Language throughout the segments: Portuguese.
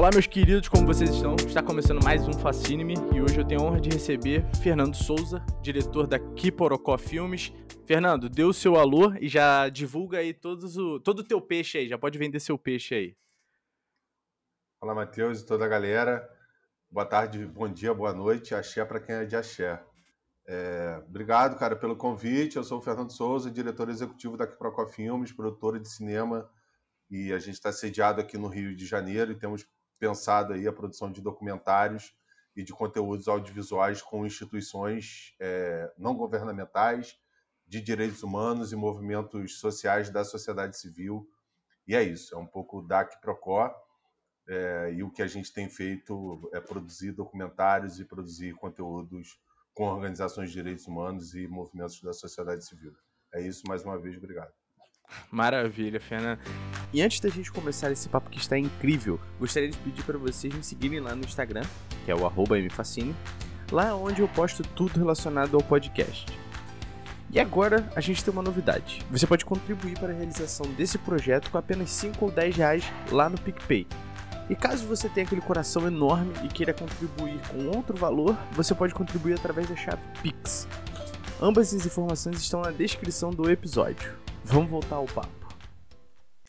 Olá, meus queridos, como vocês estão? Está começando mais um Fascine-me e hoje eu tenho a honra de receber Fernando Souza, diretor da Kiporocó Filmes. Fernando, dê o seu alô e já divulga aí todos o, todo o teu peixe aí, já pode vender seu peixe aí. Fala, Matheus e toda a galera. Boa tarde, bom dia, boa noite. Axé para quem é de axé. É, obrigado, cara, pelo convite. Eu sou o Fernando Souza, diretor executivo da Kiporocó Filmes, produtora de cinema, e a gente está sediado aqui no Rio de Janeiro e temos pensado aí a produção de documentários e de conteúdos audiovisuais com instituições é, não governamentais, de direitos humanos e movimentos sociais da sociedade civil. E é isso, é um pouco DAC Procó. É, e o que a gente tem feito é produzir documentários e produzir conteúdos com organizações de direitos humanos e movimentos da sociedade civil. É isso, mais uma vez, obrigado. Maravilha, Fernando. E antes da gente começar esse papo que está incrível, gostaria de pedir para vocês me seguirem lá no Instagram, que é o mfascine, lá onde eu posto tudo relacionado ao podcast. E agora a gente tem uma novidade. Você pode contribuir para a realização desse projeto com apenas 5 ou 10 reais lá no PicPay. E caso você tenha aquele coração enorme e queira contribuir com outro valor, você pode contribuir através da chave Pix. Ambas as informações estão na descrição do episódio. Vamos voltar ao papo.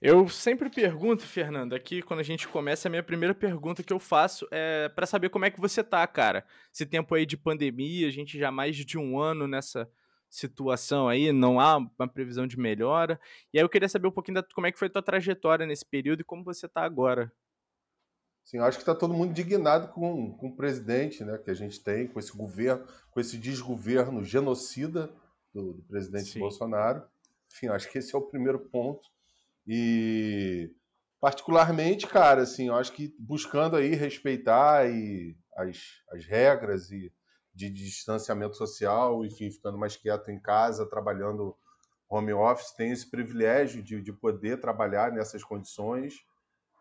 Eu sempre pergunto, Fernando, aqui quando a gente começa, a minha primeira pergunta que eu faço é para saber como é que você tá, cara. Esse tempo aí de pandemia, a gente já mais de um ano nessa situação aí, não há uma previsão de melhora. E aí eu queria saber um pouquinho da, como é que foi a tua trajetória nesse período e como você tá agora. Sim, eu acho que está todo mundo indignado com, com o presidente né, que a gente tem, com esse governo, com esse desgoverno genocida do, do presidente Sim. Bolsonaro. Enfim, acho que esse é o primeiro ponto. E particularmente, cara, assim, eu acho que buscando aí respeitar e as, as regras e de, distanciamento social, enfim, ficando mais quieto em casa, trabalhando home office, tem esse privilégio de, de poder trabalhar nessas condições.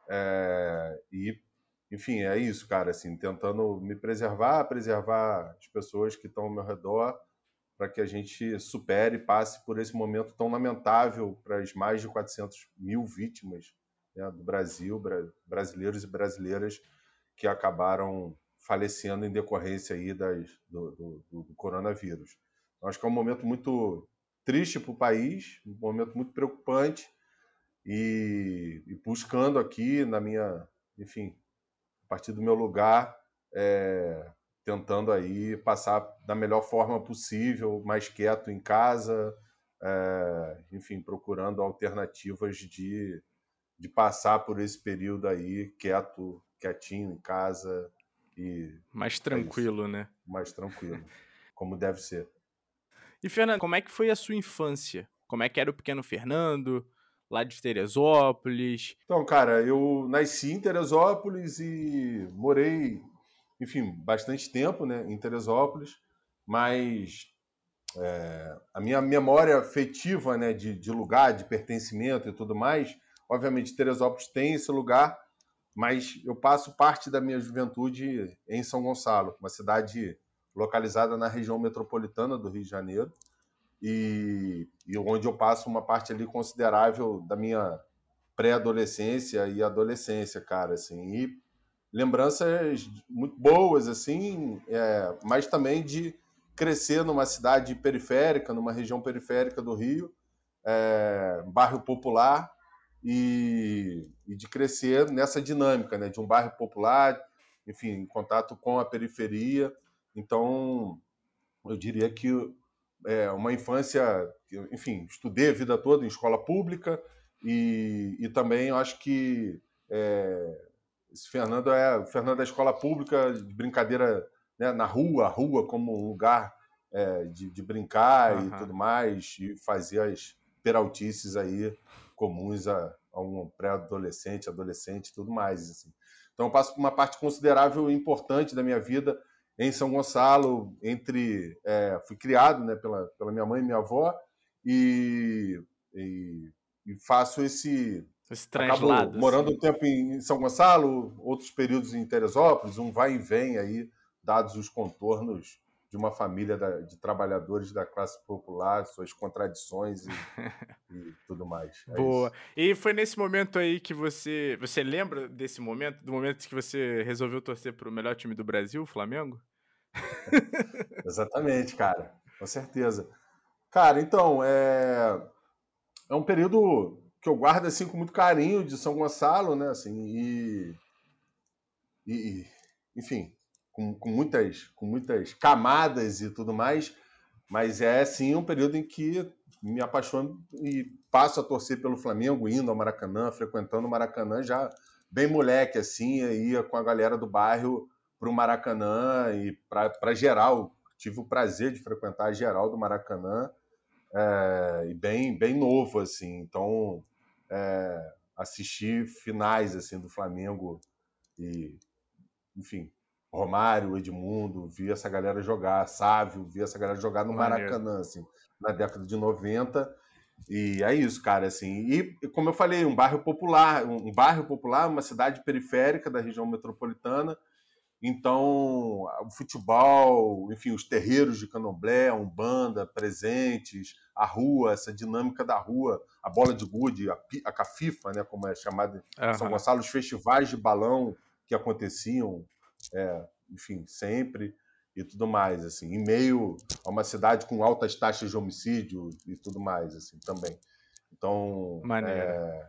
É, e, enfim, é isso, cara, assim, tentando me preservar, preservar as pessoas que estão ao meu redor para que a gente supere e passe por esse momento tão lamentável para as mais de 400 mil vítimas né, do Brasil, brasileiros e brasileiras que acabaram falecendo em decorrência aí das, do, do, do coronavírus. Então, acho que é um momento muito triste para o país, um momento muito preocupante e, e, buscando aqui na minha, enfim, a partir do meu lugar, é, tentando aí passar da melhor forma possível, mais quieto em casa, é, enfim, procurando alternativas de, de passar por esse período aí quieto, quietinho em casa e mais é tranquilo, é né? Mais tranquilo, como deve ser. E Fernando, como é que foi a sua infância? Como é que era o pequeno Fernando? Lá de Teresópolis? Então, cara, eu nasci em Teresópolis e morei enfim, bastante tempo né, em Teresópolis, mas é, a minha memória afetiva né, de, de, lugar, de pertencimento e tudo mais, obviamente Teresópolis tem esse lugar, mas eu passo parte da minha juventude em São Gonçalo, uma cidade localizada na região metropolitana do Rio de Janeiro, e, e onde eu passo uma parte ali considerável da minha pré-adolescência e adolescência, cara, assim, e lembranças muito boas, assim, é, mas também de crescer numa cidade periférica, numa região periférica do Rio, é, bairro popular, e, e, de crescer nessa dinâmica, né, de um bairro popular, enfim, em contato com a periferia. Então, eu diria que é uma infância, enfim, estudei a vida toda em escola pública e, e também acho que é, esse Fernando é Fernando da escola pública, de brincadeira né, na rua, a rua como um lugar é, de, de, brincar uhum. e tudo mais, e fazer as peraltices aí comuns a, a um pré-adolescente, adolescente e tudo mais. Assim. Então eu passo por uma parte considerável e importante da minha vida em São Gonçalo, entre é, fui criado né, pela, pela minha mãe e minha avó, e, e, e faço esse translado. morando um tempo em São Gonçalo, outros períodos em Teresópolis, um vai e vem aí, dados os contornos de uma família de trabalhadores da classe popular, suas contradições e, e tudo mais. É Boa. Isso. E foi nesse momento aí que você. Você lembra desse momento? Do momento que você resolveu torcer para o melhor time do Brasil, o Flamengo? Exatamente, cara. Com certeza. Cara, então, é, é um período que eu guardo assim com muito carinho de São Gonçalo, né? Assim, e, e enfim, com, com, muitas, com muitas camadas e tudo mais, mas é sim um período em que me apaixono e passo a torcer pelo Flamengo, indo ao Maracanã, frequentando o Maracanã já bem moleque, assim, ia com a galera do bairro para o Maracanã e para geral. Tive o prazer de frequentar a geral do Maracanã é, e bem, bem novo, assim. Então, é, assisti finais assim do Flamengo e, enfim, Romário, Edmundo, vi essa galera jogar, Sávio, vi essa galera jogar no Maracanã, assim, na década de 90. E é isso, cara, assim. E como eu falei, um bairro popular, um bairro popular, uma cidade periférica da região metropolitana. Então, o futebol, enfim, os terreiros de candomblé, a umbanda presentes, a rua, essa dinâmica da rua, a bola de gude, a, a cafifa, né, como é chamada em uhum. São Gonçalo, os festivais de balão que aconteciam é, enfim, sempre e tudo mais, assim, em meio a uma cidade com altas taxas de homicídio e tudo mais, assim, também. Então, é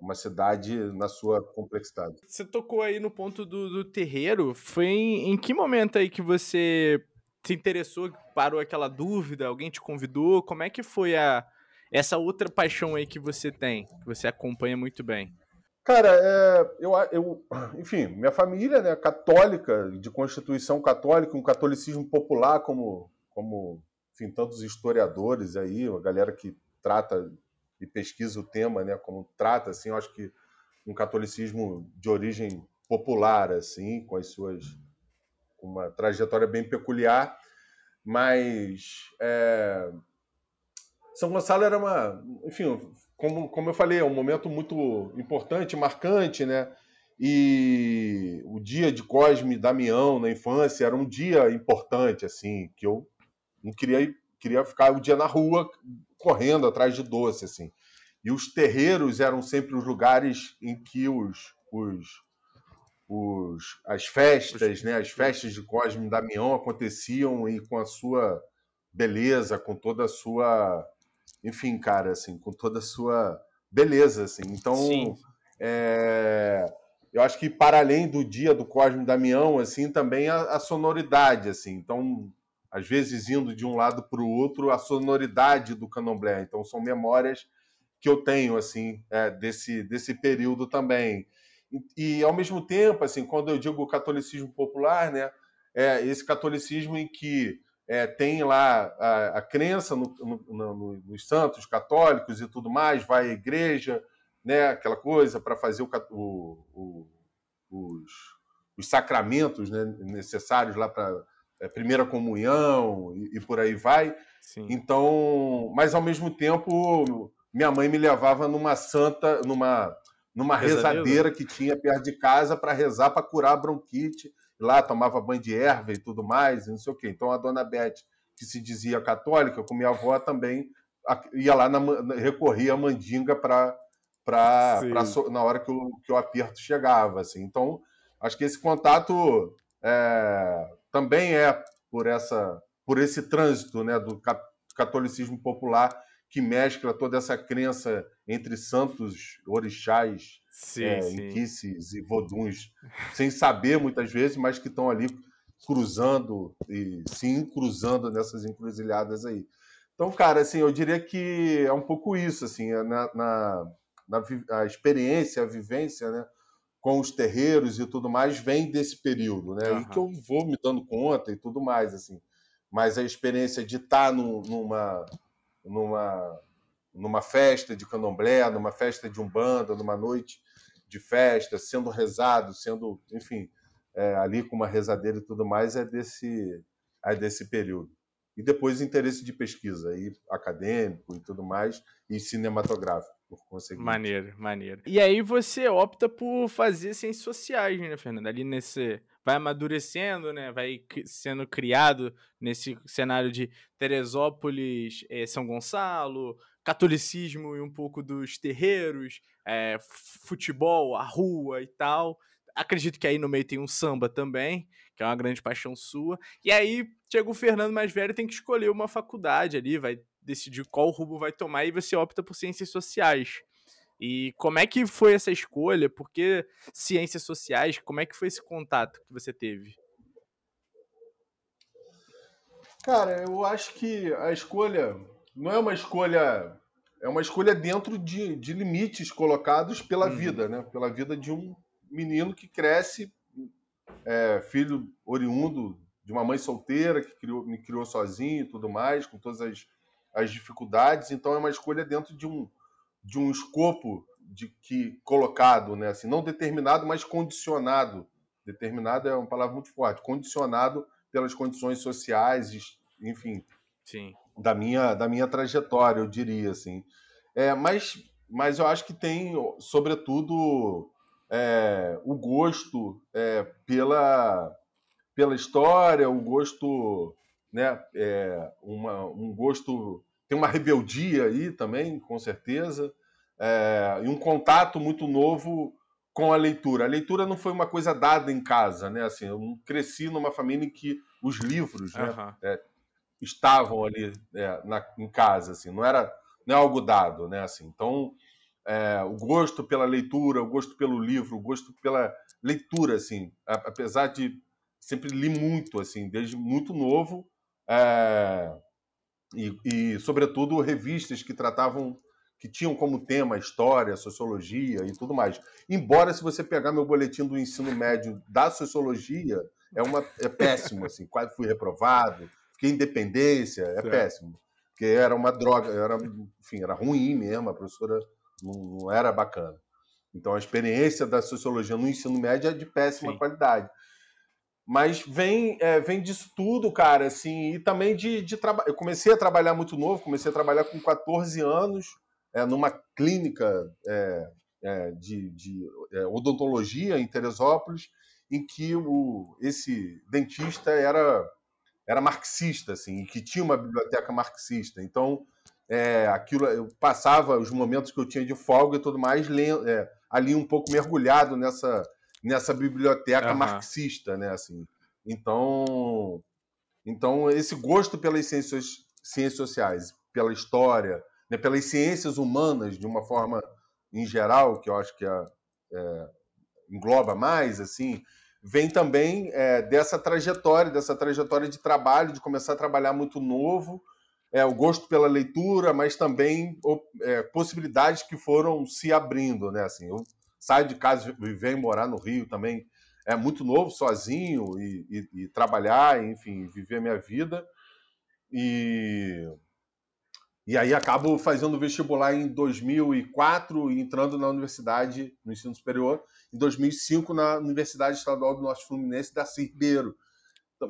uma cidade na sua complexidade. Você tocou aí no ponto do, do terreiro, foi em, em que momento aí que você se interessou, parou aquela dúvida, alguém te convidou, como é que foi a essa outra paixão aí que você tem, que você acompanha muito bem? Cara, é, eu, eu, enfim, minha família, né, católica, de constituição católica, um catolicismo popular, como, como enfim, tantos historiadores aí, a galera que trata e pesquisa o tema, né, como trata, assim, eu acho que um catolicismo de origem popular, assim, com as suas, uma trajetória bem peculiar, mas é, São Gonçalo era uma, enfim, como, como eu falei, é um momento muito importante, marcante, né? E o dia de Cosme e Damião na infância era um dia importante, assim, que eu não queria queria ficar o dia na rua correndo atrás de doce, assim. E os terreiros eram sempre os lugares em que os, os, os as festas, né, as festas de Cosme e Damião aconteciam e com a sua beleza, com toda a sua enfim, cara, assim, com toda a sua beleza, assim. Então, é, eu acho que para além do dia do Cosme Damião, assim, também a, a sonoridade, assim. Então, às vezes indo de um lado para o outro, a sonoridade do Candomblé. Então, são memórias que eu tenho, assim, é, desse, desse período também. E, e, ao mesmo tempo, assim, quando eu digo catolicismo popular, né, é esse catolicismo em que é, tem lá a, a crença no, no, no, nos santos católicos e tudo mais, vai à igreja, né, aquela coisa para fazer o, o, os, os, sacramentos né, necessários lá para é, primeira comunhão e, e, por aí vai. Sim. Então, mas ao mesmo tempo, minha mãe me levava numa santa, numa numa rezadeira que tinha perto de casa para rezar para curar a bronquite lá tomava banho de erva e tudo mais, e não sei o quê. Então a dona Beth, que se dizia católica, com minha avó também ia lá na, recorria à mandinga para na hora que o, que o aperto chegava, assim. Então acho que esse contato é, também é por essa por esse trânsito, né, do catolicismo popular que mescla toda essa crença entre santos, orixás, sim, é, inquices e voduns, sem saber muitas vezes, mas que estão ali cruzando e se cruzando nessas encruzilhadas aí. Então, cara, assim, eu diria que é um pouco isso, assim, é na, na, na a experiência, a vivência, né, com os terreiros e tudo mais vem desse período, né, uhum. e que eu vou me dando conta e tudo mais, assim. Mas a experiência de estar tá no, numa numa, numa festa de candomblé, numa festa de umbanda, numa noite de festa, sendo rezado, sendo, enfim, é, ali com uma rezadeira e tudo mais, é desse, é desse período. E depois interesse de pesquisa, aí, acadêmico e tudo mais, e cinematográfico, por conseguinte. Maneiro, maneiro. E aí você opta por fazer ciências sociais, né, Fernando? Ali nesse vai amadurecendo, né? Vai sendo criado nesse cenário de Teresópolis, é, São Gonçalo, catolicismo e um pouco dos terreiros, é, futebol, a rua e tal. Acredito que aí no meio tem um samba também, que é uma grande paixão sua. E aí chega o Fernando mais velho tem que escolher uma faculdade ali, vai decidir qual rumo vai tomar e você opta por ciências sociais. E como é que foi essa escolha? Por que ciências sociais? Como é que foi esse contato que você teve? Cara, eu acho que a escolha não é uma escolha. É uma escolha dentro de, de limites colocados pela uhum. vida, né? Pela vida de um menino que cresce, é, filho oriundo de uma mãe solteira que criou, me criou sozinho e tudo mais, com todas as, as dificuldades. Então é uma escolha dentro de um, de um escopo de que colocado, né? Assim, não determinado, mas condicionado. Determinado é uma palavra muito forte. Condicionado pelas condições sociais, enfim, Sim. da minha da minha trajetória, eu diria assim. É, mas mas eu acho que tem, sobretudo, é, o gosto é, pela pela história, o gosto, né? É, uma, um gosto tem uma rebeldia aí também, com certeza, é, e um contato muito novo com a leitura. A leitura não foi uma coisa dada em casa, né? Assim, eu cresci numa família em que os livros né, uhum. é, estavam ali é, na, em casa, assim, não era, não é algo dado, né? Assim, então, é, o gosto pela leitura, o gosto pelo livro, o gosto pela leitura, assim, apesar de sempre li muito, assim, desde muito novo. É, e, e, sobretudo, revistas que tratavam, que tinham como tema história, sociologia e tudo mais. Embora, se você pegar meu boletim do ensino médio da sociologia, é, uma, é péssimo, assim, quase fui reprovado, fiquei em dependência, é péssimo. Porque era uma droga, era, enfim, era ruim mesmo, a professora não, não era bacana. Então, a experiência da sociologia no ensino médio é de péssima Sim. qualidade. Mas vem, é, vem disso tudo, cara, assim, e também de, de trabalho. Eu comecei a trabalhar muito novo, comecei a trabalhar com 14 anos, é, numa clínica é, é, de, de é, odontologia em Teresópolis, em que o, esse dentista era, era marxista, assim, e que tinha uma biblioteca marxista. Então, é, aquilo, eu passava os momentos que eu tinha de folga e tudo mais, é, ali um pouco mergulhado nessa nessa biblioteca uhum. marxista, né? Assim, então, então esse gosto pelas ciências, ciências sociais, pela história, né, pelas ciências humanas de uma forma em geral, que eu acho que é, é, engloba mais, assim, vem também é, dessa trajetória, dessa trajetória de trabalho, de começar a trabalhar muito novo, é, o gosto pela leitura, mas também é, possibilidades que foram se abrindo, né? Assim, eu saio de casa e venho morar no Rio também. É muito novo, sozinho, e, e, e trabalhar, enfim, viver a minha vida. E, e aí acabo fazendo vestibular em 2004 e entrando na universidade, no ensino superior, em 2005 na Universidade Estadual do Norte Fluminense da Ribeiro,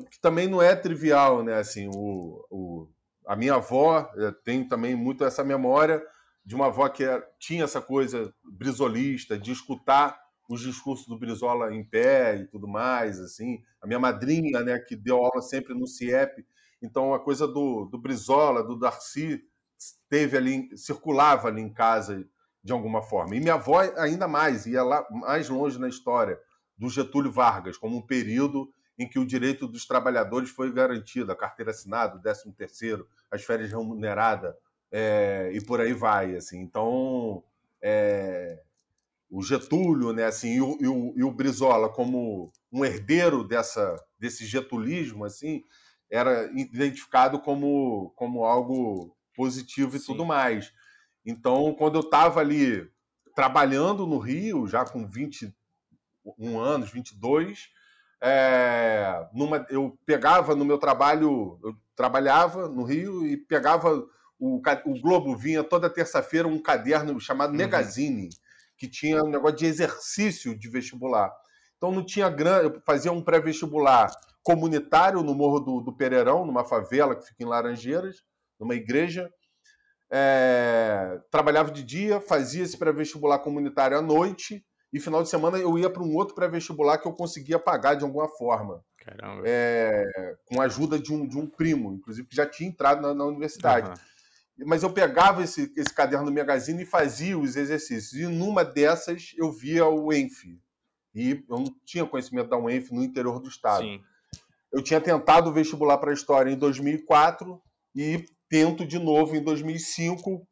que também não é trivial, né? Assim, o, o, a minha avó tem também muito essa memória de uma avó que é, tinha essa coisa brisolista, de escutar os discursos do Brizola em pé e tudo mais, assim. A minha madrinha, né, que deu aula sempre no CIEP, então a coisa do, do Brizola, do Darcy, teve ali, circulava ali em casa de alguma forma. E minha avó ainda mais, ia lá mais longe na história, do Getúlio Vargas, como um período em que o direito dos trabalhadores foi garantido, a carteira assinada, o 13 terceiro, as férias remuneradas, é, e por aí vai, assim. Então, é, o Getúlio, né, assim, e o, e, o, e o, Brizola como um herdeiro dessa, desse getulismo, assim, era identificado como, como algo positivo e Sim. tudo mais. Então, quando eu estava ali trabalhando no Rio, já com 21 anos, 22, é, numa, eu pegava no meu trabalho, eu trabalhava no Rio e pegava o, o Globo vinha toda terça-feira um caderno chamado uhum. Negazine, que tinha um negócio de exercício de vestibular. Então não tinha grana, eu fazia um pré-vestibular comunitário no Morro do, do, Pereirão, numa favela que fica em Laranjeiras, numa igreja. É, trabalhava de dia, fazia esse pré-vestibular comunitário à noite e final de semana eu ia para um outro pré-vestibular que eu conseguia pagar de alguma forma. Caramba. É, com a ajuda de um, de um primo, inclusive, que já tinha entrado na, na universidade. Uhum. Mas eu pegava esse, esse caderno do Magazine e fazia os exercícios. E numa dessas eu via o ENF. E eu não tinha conhecimento da UENF no interior do estado. Sim. Eu tinha tentado o vestibular para a História em 2004 e tento de novo em 2005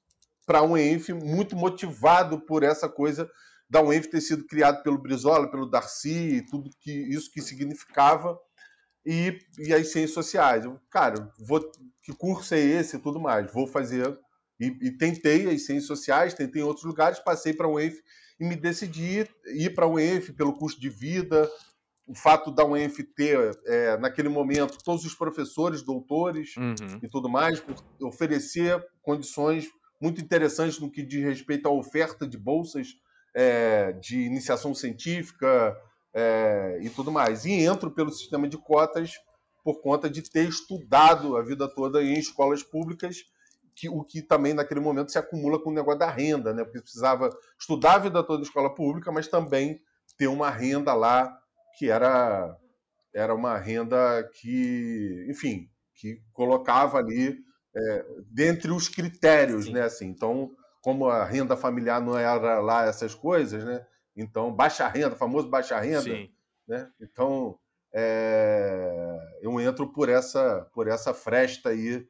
para a UENF, muito motivado por essa coisa da UENF ter sido criado pelo Brizola, pelo Darcy, tudo que isso que significava, e, e as ciências sociais. Eu, cara, vou, que curso é esse e tudo mais? Vou fazer. E, e tentei as ciências sociais, tentei em outros lugares, passei para a UENF e me decidi ir para a UENF pelo custo de vida, o fato da UENF ter, é, naquele momento, todos os professores, doutores uhum. e tudo mais, oferecer condições muito interessantes no que diz respeito à oferta de bolsas é, de iniciação científica é, e tudo mais. E entro pelo sistema de cotas por conta de ter estudado a vida toda em escolas públicas, que, o que também naquele momento se acumula com o negócio da renda, né? porque precisava estudar a vida toda em escola pública, mas também ter uma renda lá que era, era uma renda que, enfim, que colocava ali é, dentre os critérios, Sim. né? Assim, então, como a renda familiar não era lá essas coisas, né? Então, baixa renda, famoso baixa renda, Sim. né? Então, é, eu entro por essa por essa fresta aí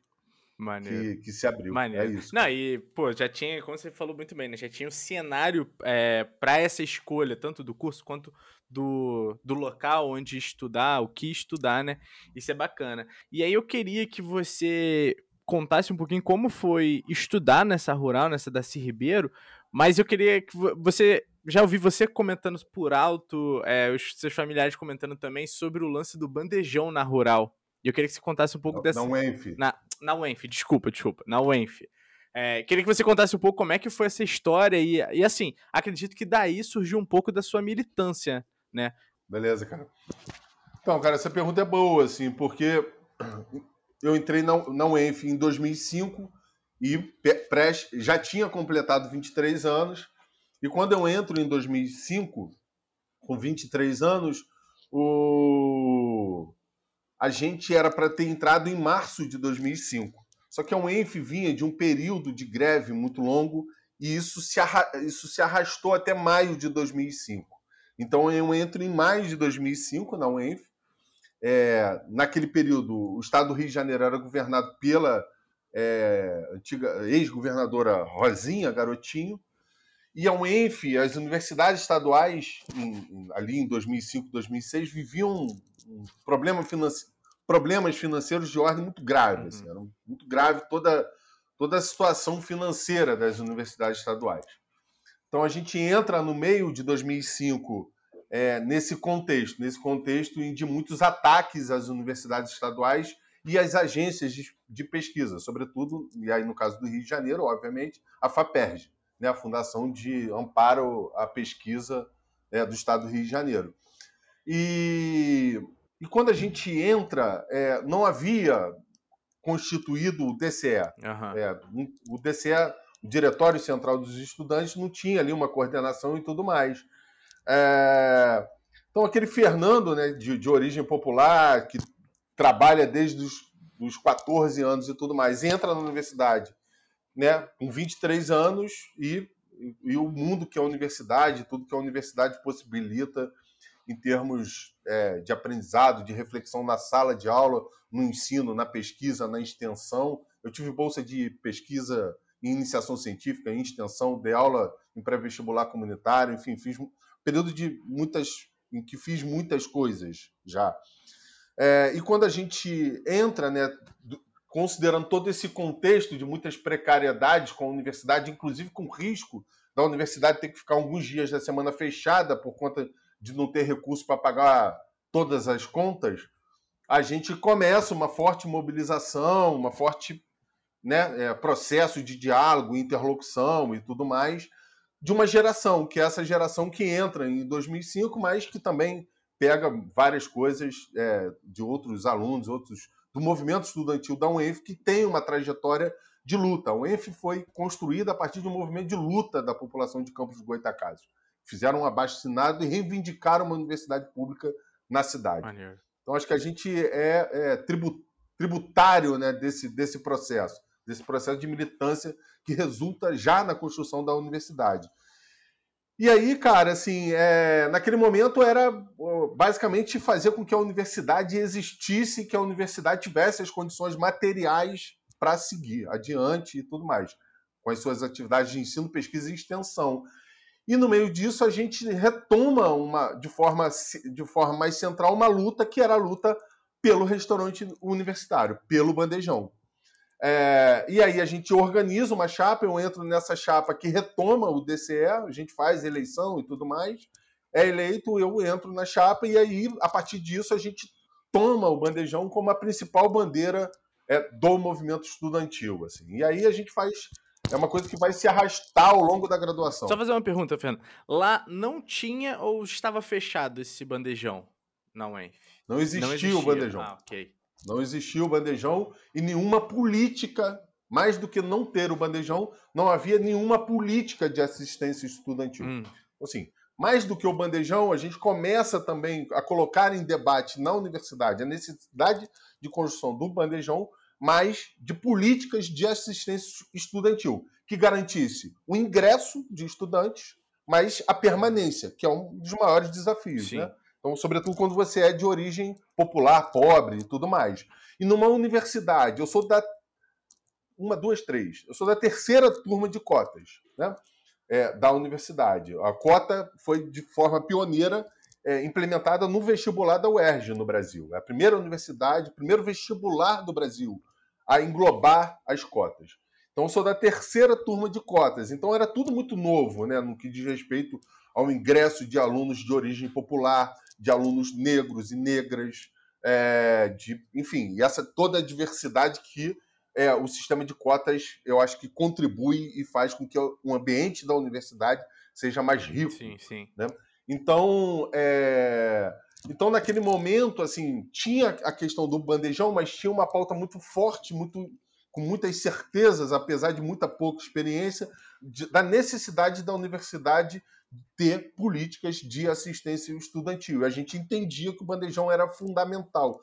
que, que, se abriu. É Maneiro. É isso. Não, e, pô, já tinha, como você falou muito bem, né? Já tinha o um cenário é, para essa escolha, tanto do curso quanto do, do local onde estudar, o que estudar, né? Isso é bacana. E aí eu queria que você contasse um pouquinho como foi estudar nessa rural, nessa da Ribeiro, mas eu queria que você. Já ouvi você comentando por alto, é, os seus familiares comentando também sobre o lance do bandejão na rural. E eu queria que você contasse um pouco na, dessa. Na UENF. Na, na UENF, desculpa, desculpa. Na UENF. É, queria que você contasse um pouco como é que foi essa história e, e assim, acredito que daí surgiu um pouco da sua militância, né? Beleza, cara. Então, cara, essa pergunta é boa, assim, porque eu entrei na, na UENF em 2005 e já tinha completado 23 anos. E quando eu entro em 2005, com 23 anos, o... a gente era para ter entrado em março de 2005. Só que a UENF vinha de um período de greve muito longo e isso se, arra... isso se arrastou até maio de 2005. Então eu entro em maio de 2005 na UENF é, naquele período, o estado do Rio de Janeiro era governado pela é, antiga ex-governadora Rosinha Garotinho, e a UENF, as universidades estaduais, em, ali em 2005, 2006, viviam um, um problema financi problemas financeiros de ordem muito grave. Uhum. Assim, era muito grave toda, toda a situação financeira das universidades estaduais. Então a gente entra no meio de 2005 é, nesse contexto, nesse contexto de muitos ataques às universidades estaduais e às agências de, de, pesquisa, sobretudo, e aí no caso do Rio de Janeiro, obviamente, a FAPERJ, né, a Fundação de Amparo à Pesquisa é, do Estado do Rio de Janeiro. E, e quando a gente entra, é, não havia constituído o DCE. Uhum. o DCE, o Diretório Central dos Estudantes, não tinha ali uma coordenação e tudo mais. É... Então, aquele Fernando, né, de, de, origem popular, que trabalha desde os dos 14 anos e tudo mais, entra na universidade né, com 23 anos e, e o mundo que é a universidade, tudo que a universidade possibilita em termos é, de aprendizado, de reflexão na sala de aula, no ensino, na pesquisa, na extensão. Eu tive bolsa de pesquisa em iniciação científica, em extensão, de aula em pré-vestibular comunitário, enfim, fiz período de muitas em que fiz muitas coisas já. É, e quando a gente entra, né, considerando todo esse contexto de muitas precariedades com a universidade, inclusive com risco da universidade ter que ficar alguns dias da semana fechada por conta de não ter recurso para pagar todas as contas, a gente começa uma forte mobilização, uma forte né, é, processo de diálogo, interlocução e tudo mais, de uma geração, que é essa geração que entra em 2005, mas que também pega várias coisas é, de outros alunos, outros do movimento estudantil da UENF, que tem uma trajetória de luta. A UENF foi construída a partir de um movimento de luta da população de Campos do Goitacazes. fizeram um abaixo-assinado e reivindicaram uma universidade pública na cidade. Maneiro. Então acho que a gente é, é tributário né, desse, desse processo, desse processo de militância que resulta já na construção da universidade. E aí, cara, assim, é, naquele momento era basicamente fazer com que a universidade existisse, que a universidade tivesse as condições materiais para seguir adiante e tudo mais, com as suas atividades de ensino, pesquisa e extensão. E no meio disso a gente retoma uma, de, forma, de forma mais central uma luta que era a luta pelo restaurante universitário, pelo bandejão. É, e aí a gente organiza uma chapa, eu entro nessa chapa que retoma o DCE, a gente faz eleição e tudo mais, é eleito, eu entro na chapa, e aí, a partir disso, a gente toma o bandejão como a principal bandeira é, do movimento estudantil. Assim. E aí a gente faz. É uma coisa que vai se arrastar ao longo da graduação. Só fazer uma pergunta, Fernando. Lá não tinha ou estava fechado esse bandejão na UENF? Não existia, não existia. o bandejão. Ah, ok. Não existia o bandejão e nenhuma política, mais do que não ter o bandejão, não havia nenhuma política de assistência estudantil. Hum. Assim, mais do que o bandejão, a gente começa também a colocar em debate na universidade a necessidade de construção do bandejão, mas de políticas de assistência estudantil, que garantisse o ingresso de estudantes, mas a permanência, que é um dos maiores desafios. Né? Então, sobretudo quando você é de origem popular, pobre e tudo mais. E numa universidade, eu sou da. Uma, duas, três. Eu sou da terceira turma de cotas né? É, da universidade. A cota foi de forma pioneira é, implementada no vestibular da UERJ no Brasil. É a primeira universidade, primeiro vestibular do Brasil a englobar as cotas. Então, eu sou da terceira turma de cotas. Então, era tudo muito novo, né, no que diz respeito ao ingresso de alunos de origem popular, de alunos negros e negras, é, de, enfim, essa toda a diversidade que é, o sistema de cotas eu acho que contribui e faz com que o ambiente da universidade seja mais rico. Sim, sim. Né? Então, é, então, naquele momento, assim, tinha a questão do bandejão, mas tinha uma pauta muito forte, muito com muitas certezas, apesar de muita pouca experiência, de, da necessidade da universidade ter políticas de assistência estudantil. A gente entendia que o bandejão era fundamental.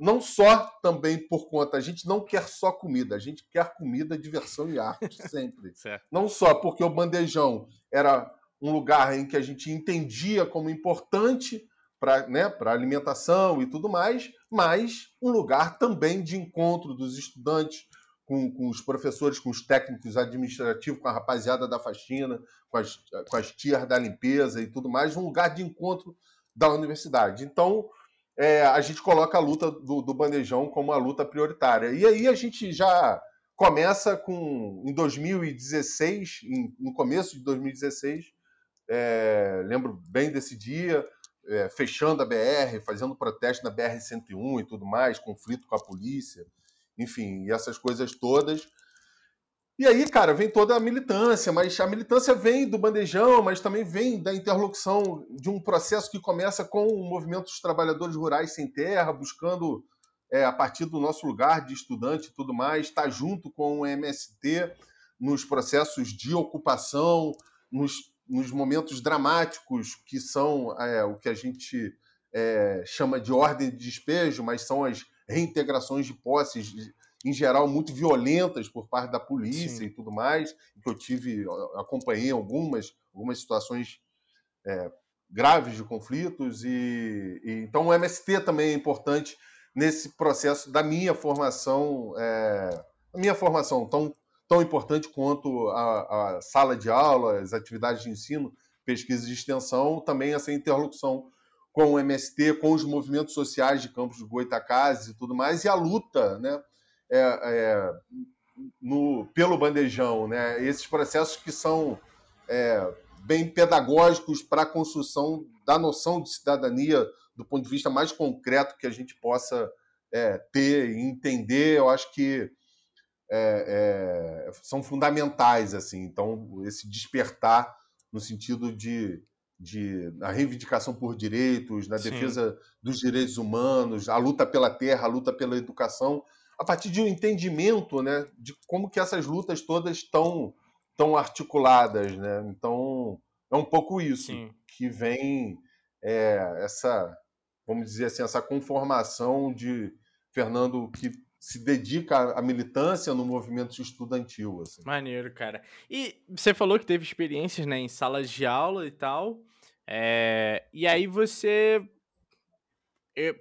Não só também por conta, a gente não quer só comida, a gente quer comida, diversão e arte, sempre. não só porque o bandejão era um lugar em que a gente entendia como importante para né, a alimentação e tudo mais, mas um lugar também de encontro dos estudantes, com, com, os professores, com os técnicos administrativos, com a rapaziada da faxina, com as, com as tias da limpeza e tudo mais, um lugar de encontro da universidade. Então, é, a gente coloca a luta do, do, bandejão como a luta prioritária. E aí a gente já começa com, em 2016, em, no começo de 2016, é, lembro bem desse dia, é, fechando a BR, fazendo protesto na BR-101 e tudo mais, conflito com a polícia enfim, e essas coisas todas. E aí, cara, vem toda a militância, mas a militância vem do bandejão, mas também vem da interlocução de um processo que começa com o movimento dos trabalhadores rurais sem terra, buscando, é, a partir do nosso lugar de estudante e tudo mais, estar tá junto com o MST nos processos de ocupação, nos, nos momentos dramáticos que são é, o que a gente é, chama de ordem de despejo, mas são as reintegrações de posses, em geral, muito violentas por parte da polícia Sim. e tudo mais, que eu tive, acompanhei algumas, algumas situações é, graves de conflitos, e, e, então o MST também é importante nesse processo da minha formação, é, a minha formação tão, tão importante quanto a, a sala de aula, as atividades de ensino, pesquisa de extensão, também essa interlocução com o MST, com os movimentos sociais de Campos de Goitacazes e tudo mais, e a luta né, é, é, no, pelo bandejão, né, esses processos que são é, bem pedagógicos para a construção da noção de cidadania do ponto de vista mais concreto que a gente possa é, ter e entender, eu acho que é, é, são fundamentais. assim. Então, esse despertar no sentido de de a reivindicação por direitos, na Sim. defesa dos direitos humanos, a luta pela terra, a luta pela educação, a partir de um entendimento, né, de como que essas lutas todas estão tão articuladas, né? Então, é um pouco isso Sim. que vem é, essa, vamos dizer assim, essa conformação de Fernando que se dedica à militância no movimento estudantil. Assim. Maneiro, cara. E você falou que teve experiências né, em salas de aula e tal. É... E aí você.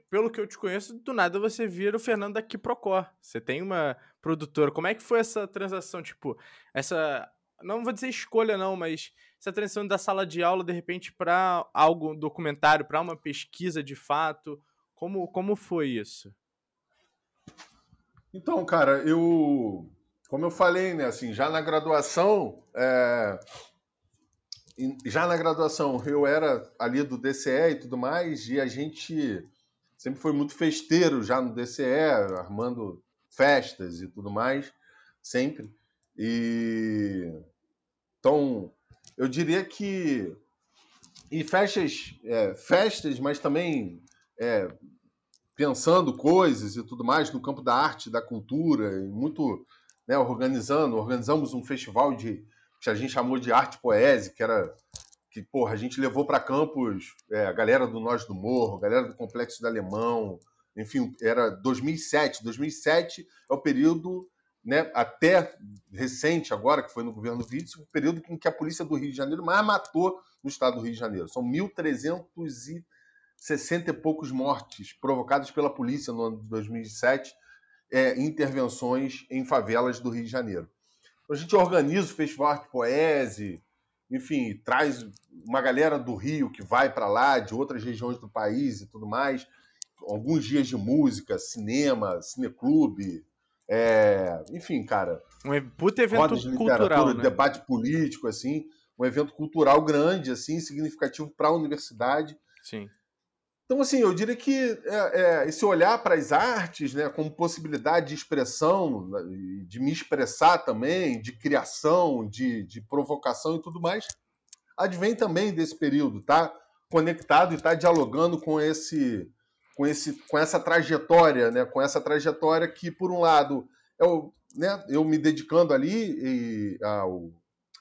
pelo que eu te conheço, do nada você vira o Fernando da Quiprocó. Você tem uma produtora. Como é que foi essa transação? Tipo, essa. Não vou dizer escolha, não, mas essa transição da sala de aula, de repente, para algo, documentário, para uma pesquisa de fato. Como, como foi isso? Então, cara, eu, como eu falei, né, assim, já na graduação, é, já na graduação eu era ali do DCE e tudo mais, e a gente sempre foi muito festeiro já no DCE, armando festas e tudo mais, sempre. E então, eu diria que e festas, é, festas, mas também é, pensando coisas e tudo mais no campo da arte, da cultura, e muito né, organizando. Organizamos um festival de que a gente chamou de arte poésia, que era que porra, a gente levou para campos é, a galera do Nós do Morro, a galera do Complexo do Alemão, enfim, era 2007. 2007 é o período, né, até recente agora, que foi no governo Vítor, o período em que a polícia do Rio de Janeiro mais matou no estado do Rio de Janeiro. São 1.300 e 60 e poucos mortes provocadas pela polícia no ano de 2007 é, intervenções em favelas do Rio de Janeiro. Então, a gente organiza o Festival Arte Poese, enfim, traz uma galera do Rio que vai para lá, de outras regiões do país e tudo mais. Alguns dias de música, cinema, cineclube, é... enfim, cara. Um puto evento de cultural, né? debate político, assim, um evento cultural grande, assim, significativo para a universidade. Sim. Então, assim, eu diria que é, é, esse olhar para as artes né, como possibilidade de expressão, né, de me expressar também, de criação, de, de provocação e tudo mais, advém também desse período, tá? Conectado e está dialogando com esse, com esse, com essa trajetória, né? Com essa trajetória que, por um lado, eu, né, eu me dedicando ali e, ao,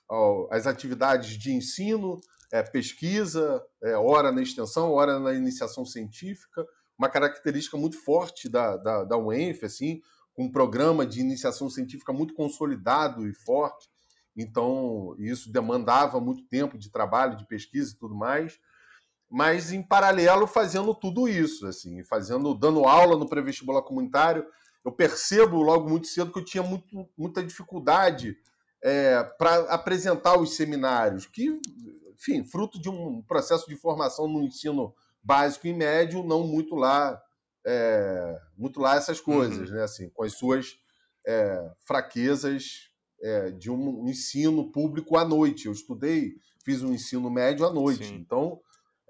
ao, às atividades de ensino, é, pesquisa, é, hora na extensão, hora na iniciação científica, uma característica muito forte da, da, da UENF, assim, um programa de iniciação científica muito consolidado e forte, então isso demandava muito tempo de trabalho, de pesquisa e tudo mais, mas em paralelo fazendo tudo isso, assim, fazendo, dando aula no pré-vestibular comunitário, eu percebo logo muito cedo que eu tinha muito, muita dificuldade é, para apresentar os seminários, que enfim, fruto de um processo de formação no ensino básico e médio, não muito lá, é, muito lá essas coisas, uhum. né? Assim, com as suas é, fraquezas é, de um ensino público à noite. Eu estudei, fiz um ensino médio à noite, Sim. então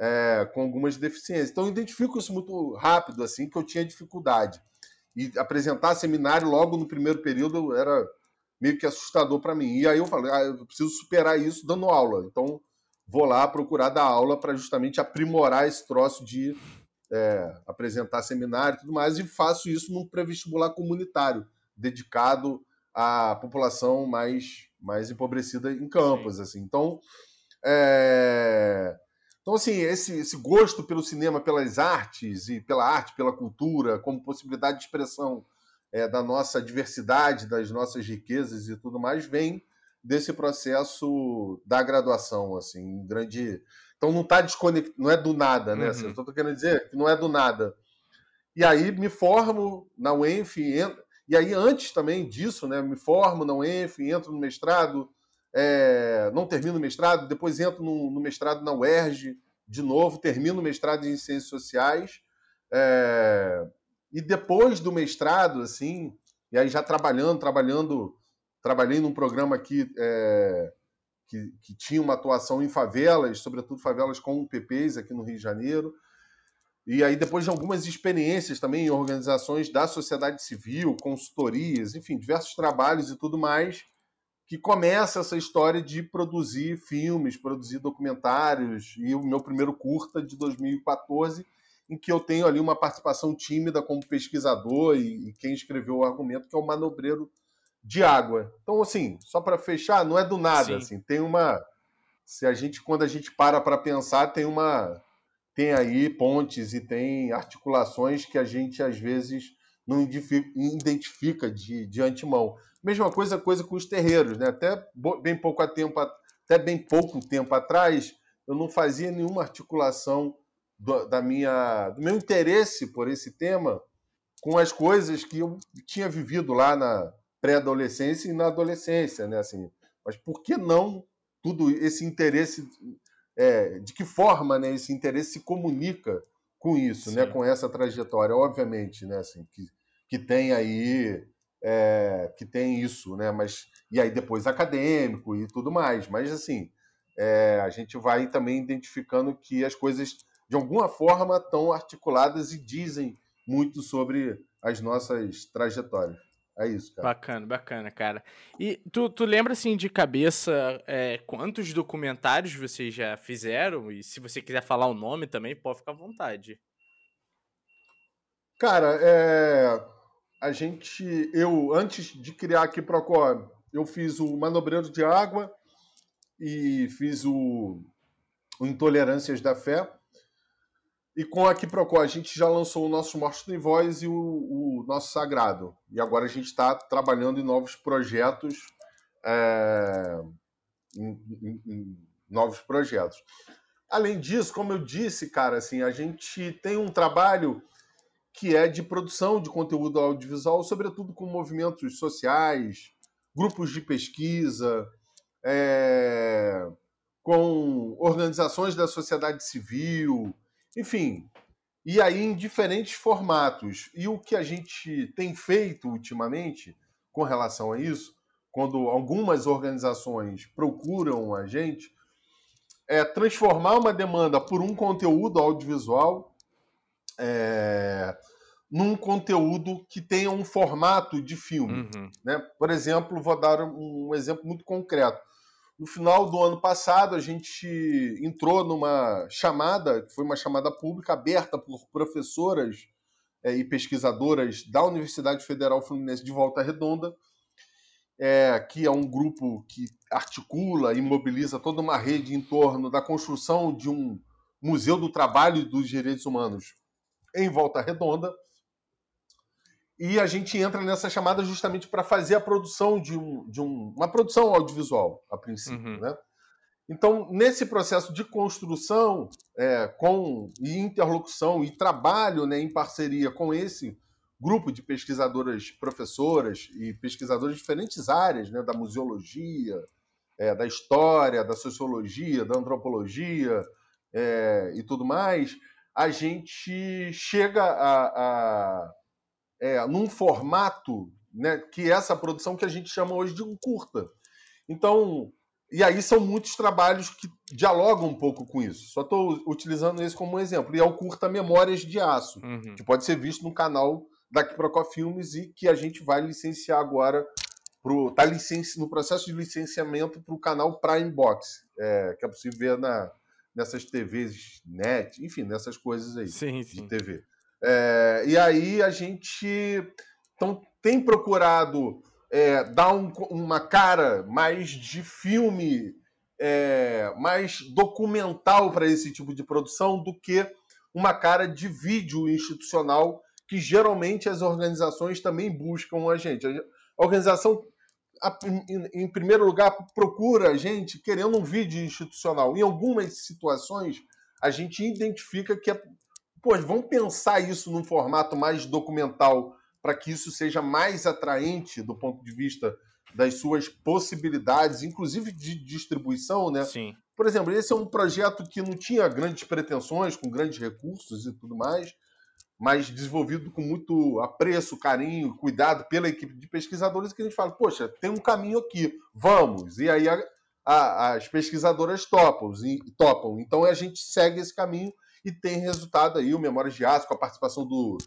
é, com algumas deficiências. Então, eu identifico isso muito rápido, assim, que eu tinha dificuldade. E apresentar seminário logo no primeiro período era meio que assustador para mim. E aí eu falei, ah, eu preciso superar isso dando aula. Então, vou lá procurar dar aula para justamente aprimorar esse troço de é, apresentar seminário e tudo mais, e faço isso num pré-vestibular comunitário, dedicado à população mais, mais empobrecida em campos. Assim. Então, é... então, assim, esse, esse gosto pelo cinema, pelas artes, e pela arte, pela cultura, como possibilidade de expressão é, da nossa diversidade, das nossas riquezas e tudo mais, vem desse processo da graduação, assim, grande. Então não está desconectado, não é do nada, né? Assim, uhum. Assim, eu estou querendo dizer que não é do nada. E aí me formo na UENF, e aí antes também disso, né? Me formo na UENF, entro no mestrado, é... não termino o mestrado, depois entro no, no, mestrado na UERJ, de novo, termino o mestrado em Ciências Sociais, é... e depois do mestrado, assim, e aí já trabalhando, trabalhando trabalhei num programa aqui é, que, que, tinha uma atuação em favelas, sobretudo favelas com PPs aqui no Rio de Janeiro. E aí, depois de algumas experiências também em organizações da sociedade civil, consultorias, enfim, diversos trabalhos e tudo mais, que começa essa história de produzir filmes, produzir documentários, e o meu primeiro curta de 2014, em que eu tenho ali uma participação tímida como pesquisador e, e quem escreveu o argumento, que é o Manobreiro de água. Então, assim, só para fechar, não é do nada, Sim. assim, tem uma se a gente, quando a gente para para pensar, tem uma tem aí pontes e tem articulações que a gente às vezes não identifica de, de antemão. Mesma coisa, coisa com os terreiros, né? Até bem pouco tempo, até bem pouco tempo atrás, eu não fazia nenhuma articulação do, da minha, do meu interesse por esse tema com as coisas que eu tinha vivido lá na pré-adolescência e na adolescência, né? Assim, mas por que não tudo esse interesse? É, de que forma, né? Esse interesse se comunica com isso, né? Sim. né? Com essa trajetória, obviamente, né? Assim, que, que tem aí é, que tem isso, né? Mas e aí depois acadêmico e tudo mais. Mas assim, é, a gente vai também identificando que as coisas de alguma forma estão articuladas e dizem muito sobre as nossas trajetórias. É isso, cara. Bacana, bacana, cara. E tu, tu lembra, assim, de cabeça é, quantos documentários vocês já fizeram? E se você quiser falar o nome também, pode ficar à vontade. Cara, é... a gente... Eu, antes de criar aqui Procó, eu fiz o Manobreiro de Água e fiz o, o Intolerâncias da Fé. E com a Quiprocó, a gente já lançou o nosso Mortos em Voz e o, o, nosso Sagrado. E agora a gente está trabalhando em novos projetos. É, em, em, em novos projetos. Além disso, como eu disse, cara, assim, a gente tem um trabalho que é de produção de conteúdo audiovisual, sobretudo com movimentos sociais, grupos de pesquisa, é, com organizações da sociedade civil, enfim, e aí em diferentes formatos. E o que a gente tem feito ultimamente com relação a isso, quando algumas organizações procuram a gente, é transformar uma demanda por um conteúdo audiovisual é, num conteúdo que tenha um formato de filme. Uhum. Né? Por exemplo, vou dar um exemplo muito concreto. No final do ano passado, a gente entrou numa chamada, que foi uma chamada pública aberta por professoras é, e pesquisadoras da Universidade Federal Fluminense de Volta Redonda, é, que é um grupo que articula e mobiliza toda uma rede em torno da construção de um Museu do Trabalho e dos Direitos Humanos em Volta Redonda. E a gente entra nessa chamada justamente para fazer a produção de, um, de um, uma produção audiovisual, a princípio. Uhum. Né? Então, nesse processo de construção é, com e interlocução e trabalho né, em parceria com esse grupo de pesquisadoras, professoras e pesquisadoras de diferentes áreas, né, da museologia, é, da história, da sociologia, da antropologia é, e tudo mais, a gente chega a, a é, num formato né, que é essa produção que a gente chama hoje de um curta. Então, e aí são muitos trabalhos que dialogam um pouco com isso. Só estou utilizando esse como um exemplo. E é o curta Memórias de Aço, uhum. que pode ser visto no canal da Quiprocó Filmes e que a gente vai licenciar agora está licenci... no processo de licenciamento para o canal Prime Box, é, que é possível ver na, nessas TVs net, enfim, nessas coisas aí sim, sim. de TV. É, e aí a gente então, tem procurado é, dar um, uma cara mais de filme, é, mais documental para esse tipo de produção do que uma cara de vídeo institucional que geralmente as organizações também buscam a gente. A organização, em primeiro lugar, procura a gente querendo um vídeo institucional. Em algumas situações, a gente identifica que é pô, vamos pensar isso num formato mais documental para que isso seja mais atraente do ponto de vista das suas possibilidades, inclusive de distribuição, né? Sim. Por exemplo, esse é um projeto que não tinha grandes pretensões, com grandes recursos e tudo mais, mas desenvolvido com muito apreço, carinho, cuidado pela equipe de pesquisadores, que a gente fala, poxa, tem um caminho aqui, vamos. E aí a, a, as pesquisadoras topam, e, topam. Então a gente segue esse caminho e tem resultado aí o Memórias de Aço, com a participação do,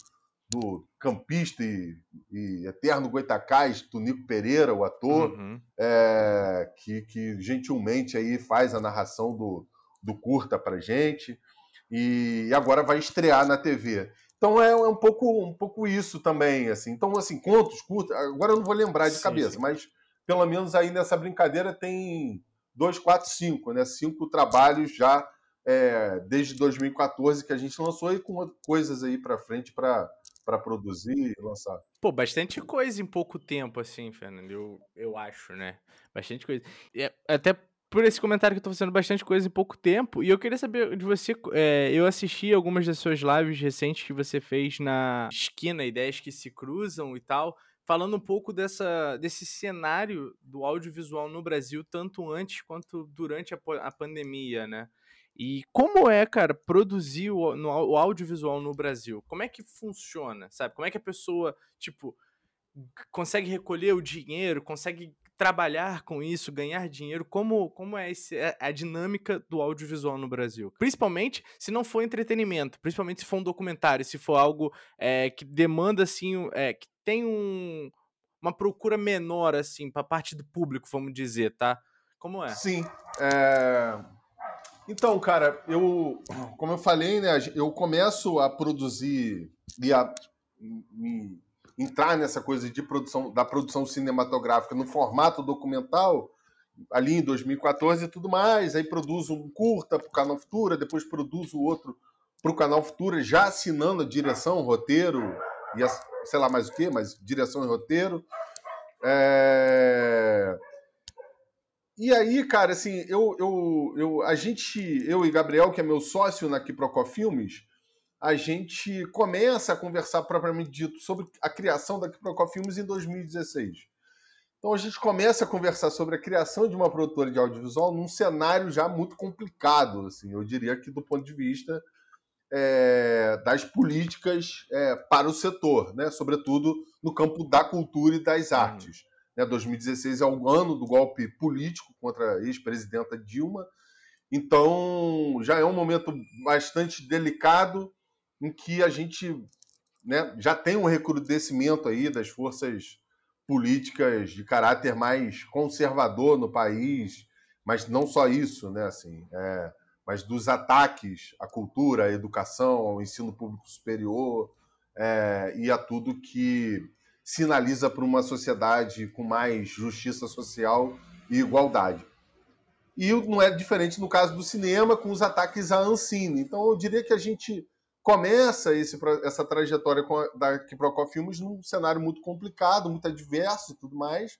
do campista e, e eterno Goitacás, Tunico Pereira, o ator, uhum. é, que, que gentilmente aí faz a narração do, do curta pra gente. E agora vai estrear na TV. Então é, é, um pouco um pouco isso também, assim. Então assim, contos curtos, agora eu não vou lembrar de sim, cabeça, sim. mas pelo menos aí nessa brincadeira tem 2, 4, 5, né? Cinco trabalhos já é, desde 2014 que a gente lançou e com coisas aí para frente para para produzir e lançar. Pô, bastante coisa em pouco tempo, assim, Fernando, eu, eu acho, né? Bastante coisa. E é, até por esse comentário que eu tô fazendo bastante coisa em pouco tempo, e eu queria saber de você, é, eu assisti algumas das suas lives recentes que você fez na Esquina, Ideias que se Cruzam e tal, falando um pouco dessa, desse cenário do audiovisual no Brasil, tanto antes quanto durante a, a pandemia, né? E como é, cara, produzir o, no, o audiovisual no Brasil? Como é que funciona, sabe? Como é que a pessoa, tipo, consegue recolher o dinheiro, consegue trabalhar com isso, ganhar dinheiro? Como, como é esse, é, a dinâmica do audiovisual no Brasil? Principalmente se não for entretenimento, principalmente se for um documentário, se for algo é, que demanda, assim, é, que tem um, uma procura menor, assim, para parte do público, vamos dizer, tá? Como é? Sim. É então, cara, eu, como eu falei, né, eu começo a produzir e a me, entrar nessa coisa de produção da produção cinematográfica no formato documental ali em 2014 e tudo mais. Aí produzo um curta para o canal Futura, depois produzo outro para o canal Futura, já assinando a direção, roteiro e a, sei lá mais o que, mas direção e roteiro. É... E aí, cara, assim, eu, eu, eu, a gente, eu e Gabriel, que é meu sócio na Quiprocó Filmes, a gente começa a conversar propriamente dito sobre a criação da Quiprocó Filmes em 2016. Então a gente começa a conversar sobre a criação de uma produtora de audiovisual num cenário já muito complicado, assim, eu diria que do ponto de vista é, das políticas é, para o setor, né? sobretudo no campo da cultura e das uhum. artes. Né? 2016 é o ano do golpe político contra a ex-presidenta Dilma. Então, já é um momento bastante delicado em que a gente né, já tem um recrudescimento aí das forças políticas de caráter mais conservador no país, mas não só isso, né, assim, é, mas dos ataques à cultura, à educação, ao ensino público superior é, e a tudo que sinaliza para uma sociedade com mais justiça social e igualdade. E não é diferente no caso do cinema, com os ataques à Ancine. Então, eu diria que a gente começa esse, essa trajetória da Kiprocó Filmes num cenário muito complicado, muito adverso e tudo mais.